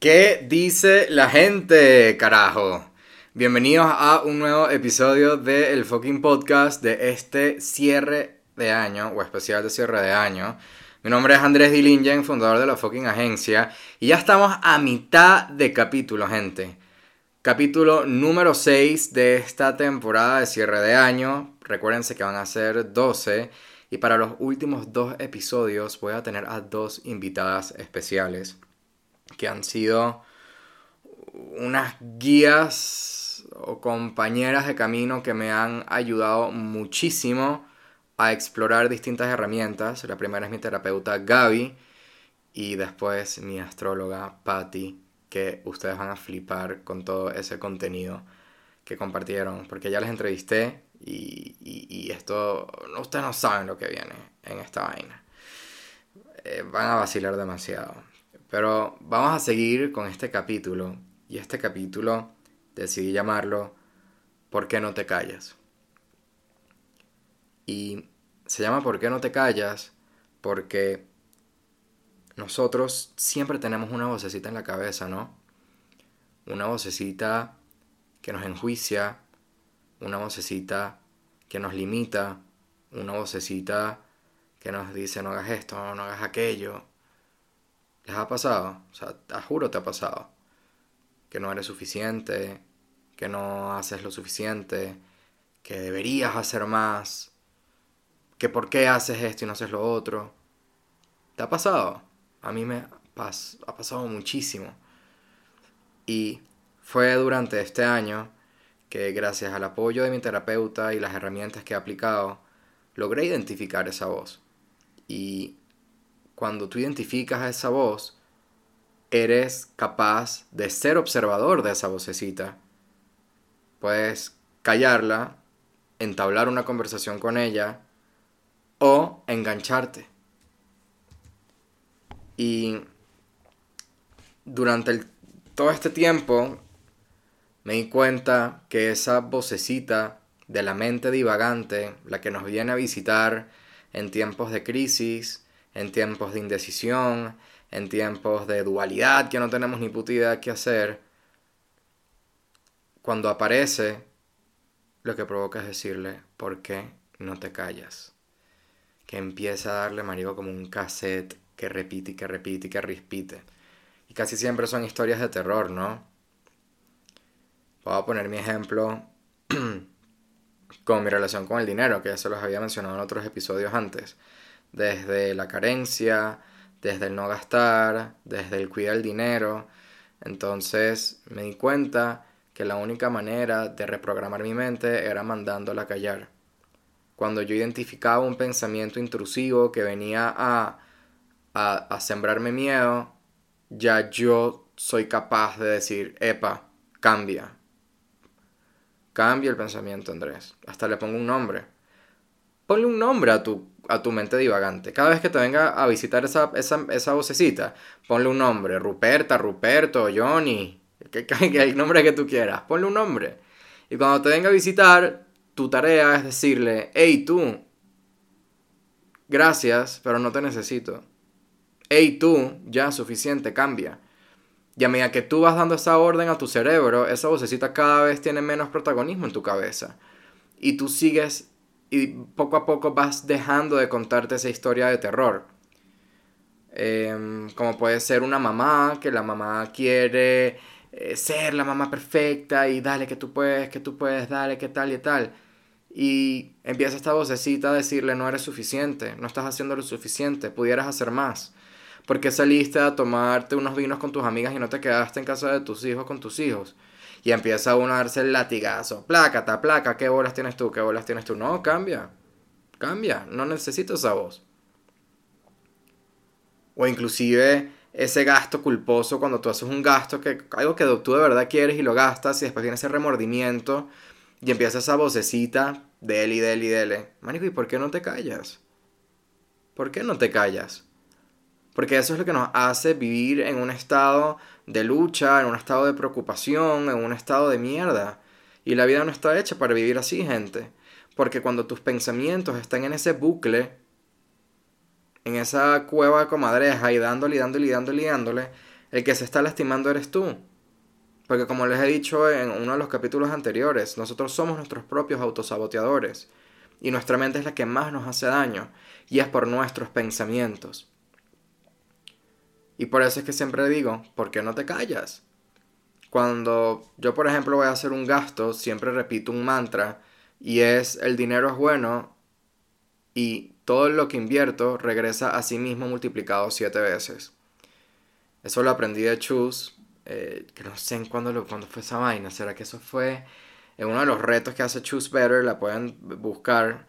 ¿Qué dice la gente, carajo? Bienvenidos a un nuevo episodio del El Fucking Podcast de este cierre de año o especial de cierre de año. Mi nombre es Andrés Dilingen, fundador de la fucking agencia, y ya estamos a mitad de capítulo, gente. Capítulo número 6 de esta temporada de cierre de año. Recuérdense que van a ser 12 y para los últimos dos episodios voy a tener a dos invitadas especiales que han sido unas guías o compañeras de camino que me han ayudado muchísimo a explorar distintas herramientas. La primera es mi terapeuta Gaby y después mi astróloga Patty, que ustedes van a flipar con todo ese contenido que compartieron, porque ya les entrevisté y, y, esto, ustedes no saben lo que viene en esta vaina. Eh, van a vacilar demasiado. Pero vamos a seguir con este capítulo. Y este capítulo decidí llamarlo ¿Por qué no te callas? Y se llama ¿Por qué no te callas? Porque nosotros siempre tenemos una vocecita en la cabeza, ¿no? Una vocecita que nos enjuicia, una vocecita que nos limita, una vocecita que nos dice no hagas esto, no hagas aquello, ¿Les ha pasado? O sea, te juro te ha pasado. Que no eres suficiente, que no haces lo suficiente, que deberías hacer más, que por qué haces esto y no haces lo otro. ¿Te ha pasado? A mí me ha pasado muchísimo. Y fue durante este año que gracias al apoyo de mi terapeuta y las herramientas que he aplicado, logré identificar esa voz. Y cuando tú identificas a esa voz, eres capaz de ser observador de esa vocecita. Puedes callarla, entablar una conversación con ella o engancharte. Y durante todo este tiempo me di cuenta que esa vocecita de la mente divagante, la que nos viene a visitar en tiempos de crisis, en tiempos de indecisión, en tiempos de dualidad que no tenemos ni puta idea qué hacer, cuando aparece, lo que provoca es decirle, ¿por qué no te callas? Que empieza a darle marido como un cassette que repite y que repite y que repite. Y casi siempre son historias de terror, ¿no? Voy a poner mi ejemplo con mi relación con el dinero, que ya se los había mencionado en otros episodios antes desde la carencia, desde el no gastar, desde el cuidar el dinero. Entonces me di cuenta que la única manera de reprogramar mi mente era mandándola a callar. Cuando yo identificaba un pensamiento intrusivo que venía a, a, a sembrarme miedo, ya yo soy capaz de decir, epa, cambia. Cambia el pensamiento, Andrés. Hasta le pongo un nombre. Ponle un nombre a tu a tu mente divagante. Cada vez que te venga a visitar esa, esa, esa vocecita, ponle un nombre. Ruperta, Ruperto, Johnny, que, que, el nombre que tú quieras. Ponle un nombre. Y cuando te venga a visitar, tu tarea es decirle, hey tú, gracias, pero no te necesito. Hey tú, ya suficiente, cambia. Y a medida que tú vas dando esa orden a tu cerebro, esa vocecita cada vez tiene menos protagonismo en tu cabeza. Y tú sigues y poco a poco vas dejando de contarte esa historia de terror. Em, como puede ser una mamá, que la mamá quiere eh, ser la mamá perfecta y dale que tú puedes, que tú puedes, dale que tal y tal. Y empieza esta vocecita a decirle no eres suficiente, no estás haciendo lo suficiente, pudieras hacer más. Porque saliste a tomarte unos vinos con tus amigas y no te quedaste en casa de tus hijos con tus hijos? y empieza uno a darse el latigazo. Plácata, placa, ¿qué bolas tienes tú? ¿Qué bolas tienes tú? No, cambia. Cambia. No necesito esa voz. O inclusive ese gasto culposo cuando tú haces un gasto que algo que tú de verdad quieres y lo gastas y después viene ese remordimiento y empieza esa vocecita de él y de él y de él. Manico, ¿y por qué no te callas? ¿Por qué no te callas? Porque eso es lo que nos hace vivir en un estado de lucha, en un estado de preocupación, en un estado de mierda. Y la vida no está hecha para vivir así, gente. Porque cuando tus pensamientos están en ese bucle, en esa cueva de comadreja y dándole dándole dándole dándole, el que se está lastimando eres tú. Porque como les he dicho en uno de los capítulos anteriores, nosotros somos nuestros propios autosaboteadores. Y nuestra mente es la que más nos hace daño. Y es por nuestros pensamientos. Y por eso es que siempre digo, ¿por qué no te callas? Cuando yo, por ejemplo, voy a hacer un gasto, siempre repito un mantra y es el dinero es bueno y todo lo que invierto regresa a sí mismo multiplicado siete veces. Eso lo aprendí de Chus eh, que no sé en cuándo, lo, cuándo fue esa vaina. ¿Será que eso fue en uno de los retos que hace Choose Better? La pueden buscar.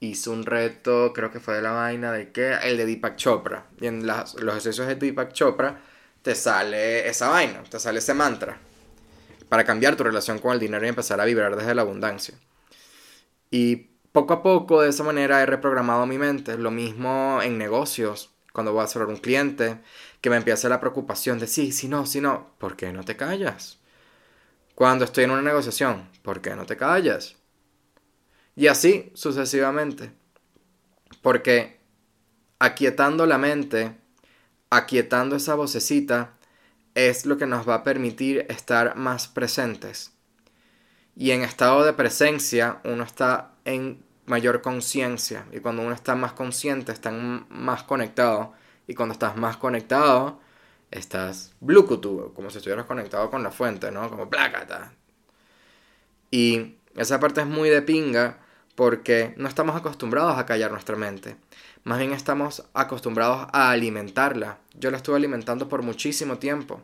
Hizo un reto, creo que fue de la vaina de que el de Deepak Chopra. Y en los ejercicios de Deepak Chopra te sale esa vaina, te sale ese mantra. Para cambiar tu relación con el dinero y empezar a vibrar desde la abundancia. Y poco a poco, de esa manera, he reprogramado mi mente. Lo mismo en negocios, cuando voy a cerrar un cliente que me empiece la preocupación de sí, si no, si no, ¿por qué no te callas? Cuando estoy en una negociación, ¿por qué no te callas? Y así sucesivamente. Porque aquietando la mente, aquietando esa vocecita, es lo que nos va a permitir estar más presentes. Y en estado de presencia uno está en mayor conciencia. Y cuando uno está más consciente, está más conectado y cuando estás más conectado, estás Bluetooth, como si estuvieras conectado con la fuente, ¿no? Como plácata. Y esa parte es muy de pinga porque no estamos acostumbrados a callar nuestra mente. Más bien estamos acostumbrados a alimentarla. Yo la estuve alimentando por muchísimo tiempo.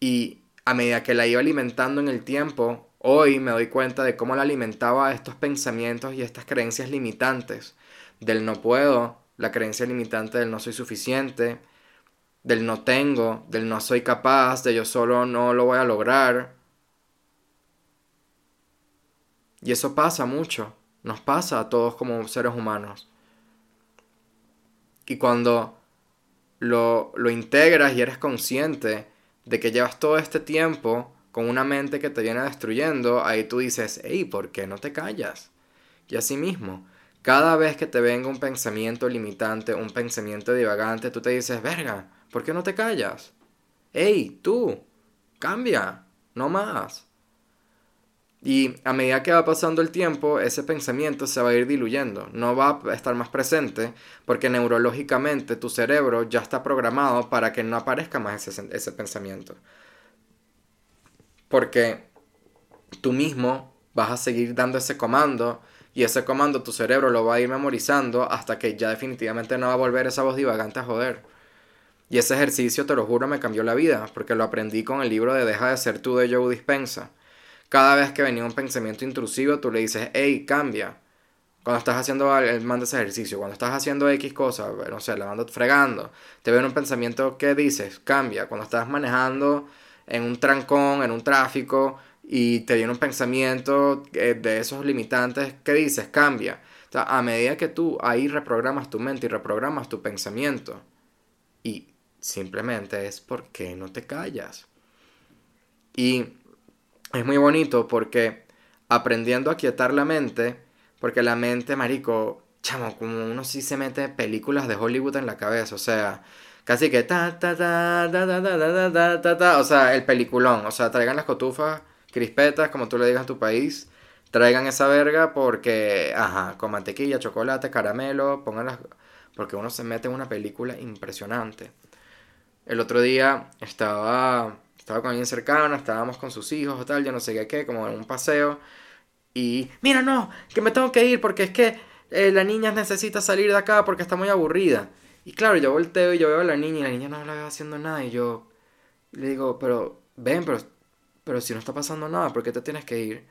Y a medida que la iba alimentando en el tiempo, hoy me doy cuenta de cómo la alimentaba estos pensamientos y estas creencias limitantes. Del no puedo, la creencia limitante del no soy suficiente, del no tengo, del no soy capaz, de yo solo no lo voy a lograr. Y eso pasa mucho, nos pasa a todos como seres humanos. Y cuando lo, lo integras y eres consciente de que llevas todo este tiempo con una mente que te viene destruyendo, ahí tú dices, hey, ¿por qué no te callas? Y así mismo, cada vez que te venga un pensamiento limitante, un pensamiento divagante, tú te dices, verga, ¿por qué no te callas? ¡Ey, tú! ¡Cambia! No más. Y a medida que va pasando el tiempo, ese pensamiento se va a ir diluyendo, no va a estar más presente porque neurológicamente tu cerebro ya está programado para que no aparezca más ese, pensamiento. Porque tú mismo vas a seguir dando ese comando y ese comando tu cerebro lo va a ir memorizando hasta que ya definitivamente no va a volver esa voz divagante a joder. Y ese ejercicio, te lo juro, me cambió la vida, porque lo aprendí con el libro de Deja de ser tú de Joe Dispensa. Cada vez que venía un pensamiento intrusivo, tú le dices, hey, cambia. Cuando estás haciendo, él manda ese ejercicio. Cuando estás haciendo X cosa, no sé, la mando fregando, te viene un pensamiento que dices, cambia. Cuando estás manejando en un trancón, en un tráfico, y te viene un pensamiento eh, de esos limitantes que dices, cambia. O sea, a medida que tú ahí reprogramas tu mente y reprogramas tu pensamiento, y simplemente es porque no te callas. Y es muy bonito porque aprendiendo a quietar la mente, porque la mente, marico, chamo, como uno sí se mete películas de Hollywood en la cabeza, o sea, casi que ta ta ta ta ta ta ta ta ta, o sea, el peliculón, o sea, traigan las cotufas crispetas, como tú le digas a tu país, traigan esa verga porque, ajá, con mantequilla, chocolate, caramelo, pónganlas, porque uno se mete en una película impresionante. El otro día estaba, estaba con alguien cercano, estábamos con sus hijos o tal, yo no sé qué, qué, como en un paseo, y, mira, no, que me tengo que ir porque es que eh, la niña necesita salir de acá porque está muy aburrida. Y claro, yo volteo y yo veo a la niña y la niña no la veo haciendo nada y yo le digo, pero ven, pero pero si no está pasando nada, ¿por qué te tienes que ir?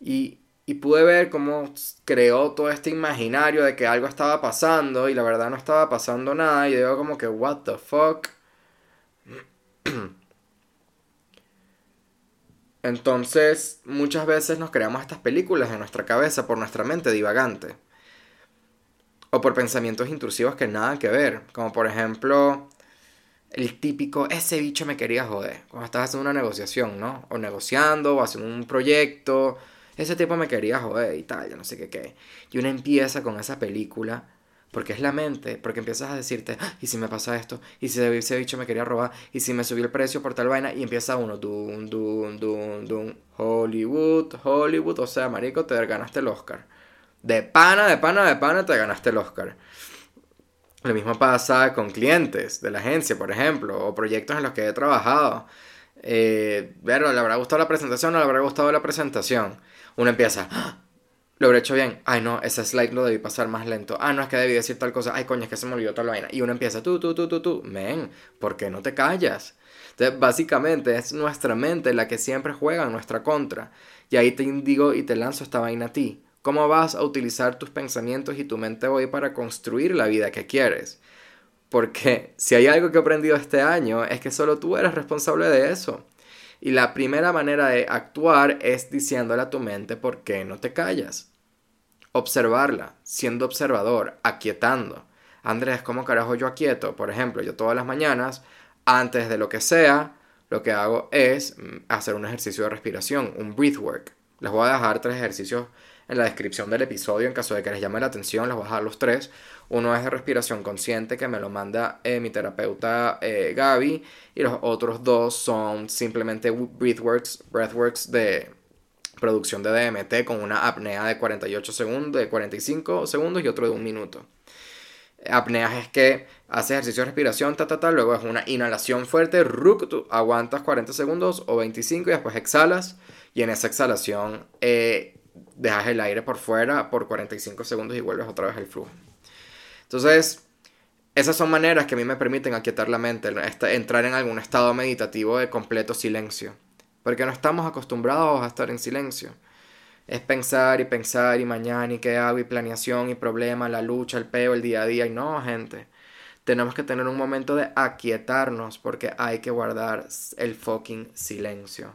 Y, y pude ver cómo creó todo este imaginario de que algo estaba pasando y la verdad no estaba pasando nada y digo como que, what the fuck. Entonces, muchas veces nos creamos estas películas en nuestra cabeza por nuestra mente divagante. O por pensamientos intrusivos que nada que ver. Como por ejemplo, el típico, ese bicho me quería joder. Cuando estás haciendo una negociación, ¿no? O negociando, o haciendo un proyecto. Ese tipo me quería joder y tal, yo no sé qué qué. Y uno empieza con esa película Porque es la mente, porque empiezas a decirte, ¡Ah! ¿y si me pasa esto? ¿Y si ese bicho me quería robar? ¿Y si me subió el precio por tal vaina? Y empieza uno, dun, dun, dun, dun, Hollywood, Hollywood, o sea, marico, te ganaste el Oscar. De pana, de pana, de pana, te ganaste el Oscar. Lo mismo pasa con clientes de la agencia, por ejemplo, o proyectos en los que he trabajado. Eh, ¿le habrá gustado la presentación o no le habrá gustado la presentación? Uno empieza, ¡Ah! Lo habré hecho bien. Ay, no, ese slide lo debí pasar más lento. Ah, no, es que debí decir tal cosa. Ay, coño, es que se me olvidó tal vaina. Y uno empieza, tú, tú, tú, tú, tú. Men, ¿por qué no te callas? Entonces, básicamente es nuestra mente la que siempre juega en nuestra contra. Y ahí te indigo y te lanzo esta vaina a ti. ¿Cómo vas a utilizar tus pensamientos y tu mente hoy para construir la vida que quieres? Porque si hay algo que he aprendido este año es que solo tú eres responsable de eso. Y la primera manera de actuar es diciéndole a tu mente por qué no te callas. Observarla, siendo observador, aquietando. Andrés, ¿cómo carajo yo aquieto? Por ejemplo, yo todas las mañanas, antes de lo que sea, lo que hago es mm, hacer un ejercicio de respiración, un breath work. Les voy a dejar tres ejercicios en la descripción del episodio en caso de que les llame la atención, les voy a dejar los tres. Uno es de respiración consciente que me lo manda eh, mi terapeuta eh, Gaby y los otros dos son simplemente breathworks, breathworks de producción de DMT con una apnea de 48 segundos, de 45 segundos y otro de un minuto. Apneas es que hace ejercicio de respiración, ta, ta, ta, luego es una inhalación fuerte, ruk, tú aguantas 40 segundos o 25 y después exhalas y en esa exhalación eh, dejas el aire por fuera por 45 segundos y vuelves otra vez al flujo. Entonces, esas son maneras que a mí me permiten aquietar la mente, entrar en algún estado meditativo de completo silencio. Porque no estamos acostumbrados a estar en silencio. Es pensar y pensar y mañana y qué hago y planeación y problema, la lucha, el peo, el día a día. Y no, gente. Tenemos que tener un momento de aquietarnos porque hay que guardar el fucking silencio.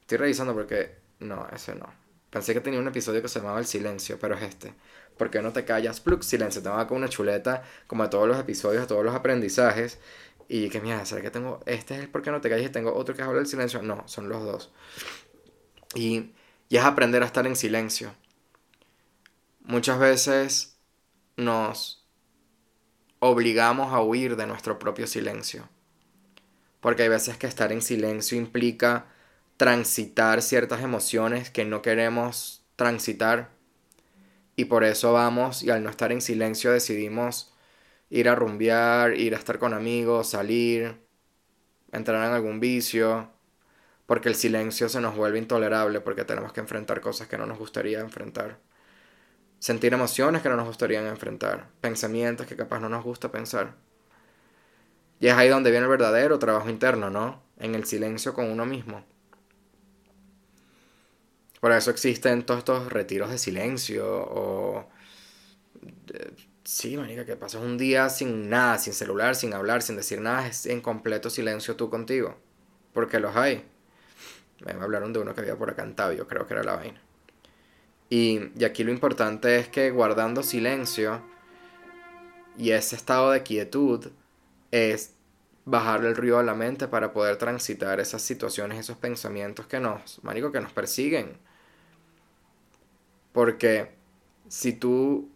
Estoy revisando porque no, ese no. Pensé que tenía un episodio que se llamaba El Silencio, pero es este. ¿Por qué no te callas? Plug, silencio. Te con una chuleta, como a todos los episodios, a todos los aprendizajes. Y que mira, ¿será que tengo. Este es el por qué no te callas y tengo otro que habla del silencio? No, son los dos. Y, y es aprender a estar en silencio. Muchas veces nos obligamos a huir de nuestro propio silencio. Porque hay veces que estar en silencio implica transitar ciertas emociones que no queremos transitar. Y por eso vamos y al no estar en silencio decidimos ir a rumbear, ir a estar con amigos, salir, entrar en algún vicio, porque el silencio se nos vuelve intolerable porque tenemos que enfrentar cosas que no nos gustaría enfrentar. Sentir emociones que no nos gustaría enfrentar, pensamientos que capaz no nos gusta pensar. Y es ahí donde viene el verdadero trabajo interno, ¿no? En el silencio con uno mismo. Por eso existen todos estos retiros de silencio o... Sí, manica, que pasas un día sin nada, sin celular, sin hablar, sin decir nada, es en completo silencio tú contigo. Porque los hay. Me hablaron de uno que había por acá en Tabio, creo que era la vaina. Y, y aquí lo importante es que guardando silencio y ese estado de quietud es bajarle el ruido a la mente para poder transitar esas situaciones, esos pensamientos que nos, marico, que nos persiguen. Porque si tú,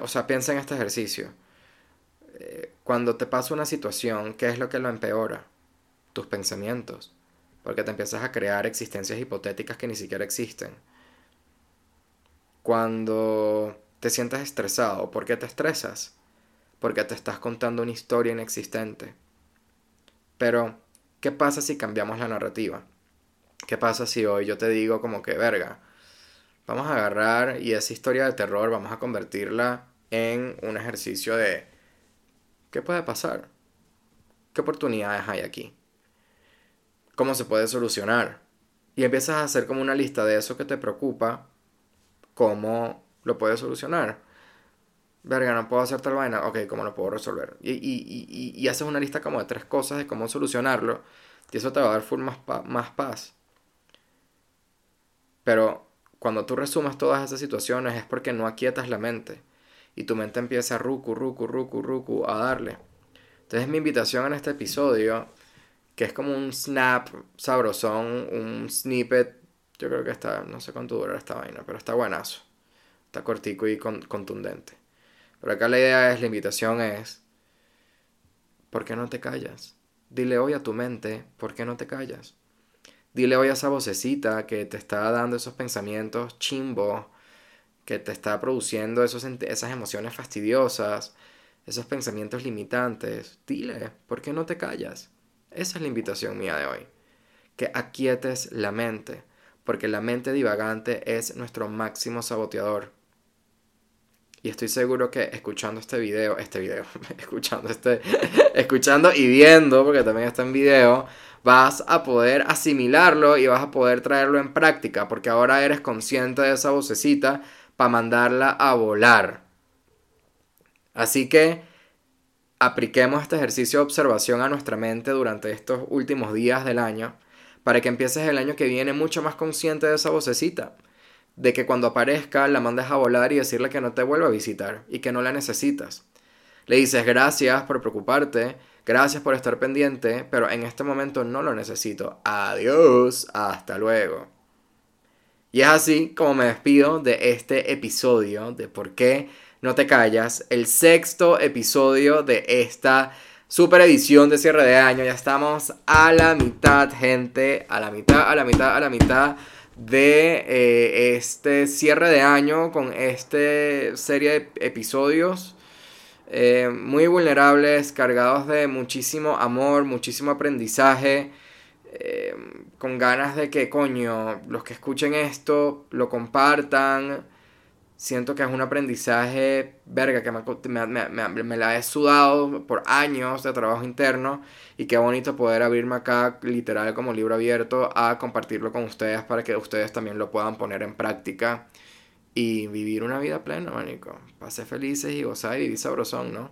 o sea, piensa en este ejercicio. Eh, cuando te pasa una situación, ¿qué es lo que lo empeora? Tus pensamientos. Porque te empiezas a crear existencias hipotéticas que ni siquiera existen. Cuando te sientes estresado, ¿por qué te estresas? Porque te estás contando una historia inexistente. Pero, ¿qué pasa si cambiamos la narrativa? ¿Qué pasa si hoy yo te digo como que, verga, Vamos a agarrar y esa historia de terror vamos a convertirla en un ejercicio de ¿qué puede pasar? ¿Qué oportunidades hay aquí? ¿Cómo se puede solucionar? Y empiezas a hacer como una lista de eso que te preocupa, cómo lo puedes solucionar. Verga, no puedo hacer tal vaina. Ok, ¿cómo lo puedo resolver? Y, y, y, haces una lista como de tres cosas de cómo solucionarlo. Y eso te va a dar full más, más paz. Pero cuando tú resumas todas esas situaciones es porque no aquietas la mente y tu mente empieza a ruku, ruku, ruku, ruku a darle. Entonces mi invitación en este episodio, que es como un snap sabrosón, un snippet, yo creo que está, no sé cuánto dura esta vaina, pero está buenazo. Está cortico y contundente. Pero acá la idea es, la invitación es, ¿por qué no te callas? Dile hoy a tu mente, ¿por qué no te callas? Dile hoy a esa vocecita que te está dando esos pensamientos chimbos, que te está produciendo esos, esas emociones fastidiosas, esos pensamientos limitantes. Dile, ¿por qué no te callas? Esa es la invitación mía de hoy. Que aquietes la mente, porque la mente divagante es nuestro máximo saboteador. Y estoy seguro que escuchando este video, este video, escuchando este, escuchando y viendo, porque también está en video, vas a poder asimilarlo y vas a poder traerlo en práctica, porque ahora eres consciente de esa vocecita para mandarla a volar. Así que apliquemos este ejercicio de observación a nuestra mente durante estos últimos días del año, para que empieces el año que viene mucho más consciente de esa vocecita de que cuando aparezca la mandes a volar y decirle que no te vuelva a visitar y que no la necesitas. Le dices gracias por preocuparte, gracias por estar pendiente, pero en este momento no lo necesito. Adiós, hasta luego. Y es así como me despido de este episodio de por qué no te callas, el sexto episodio de esta super edición de cierre de año. Ya estamos a la mitad, gente, a la mitad, a la mitad, a la mitad de eh, este cierre de año con esta serie de episodios eh, muy vulnerables, cargados de muchísimo amor, muchísimo aprendizaje, eh, con ganas de que, coño, los que escuchen esto lo compartan siento que es un aprendizaje, verga, que me, me, me, la he sudado por años de trabajo interno y qué bonito poder abrirme acá literal como libro abierto a compartirlo con ustedes para que ustedes también lo puedan poner en práctica y vivir una vida plena, manico. Pase felices y gozar y vivir sabrosón, ¿no?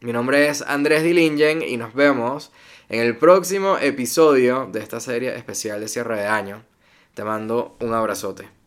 Mi nombre es Andrés Dilingen y nos vemos en el próximo episodio de esta serie especial de cierre de año. Te mando un abrazote.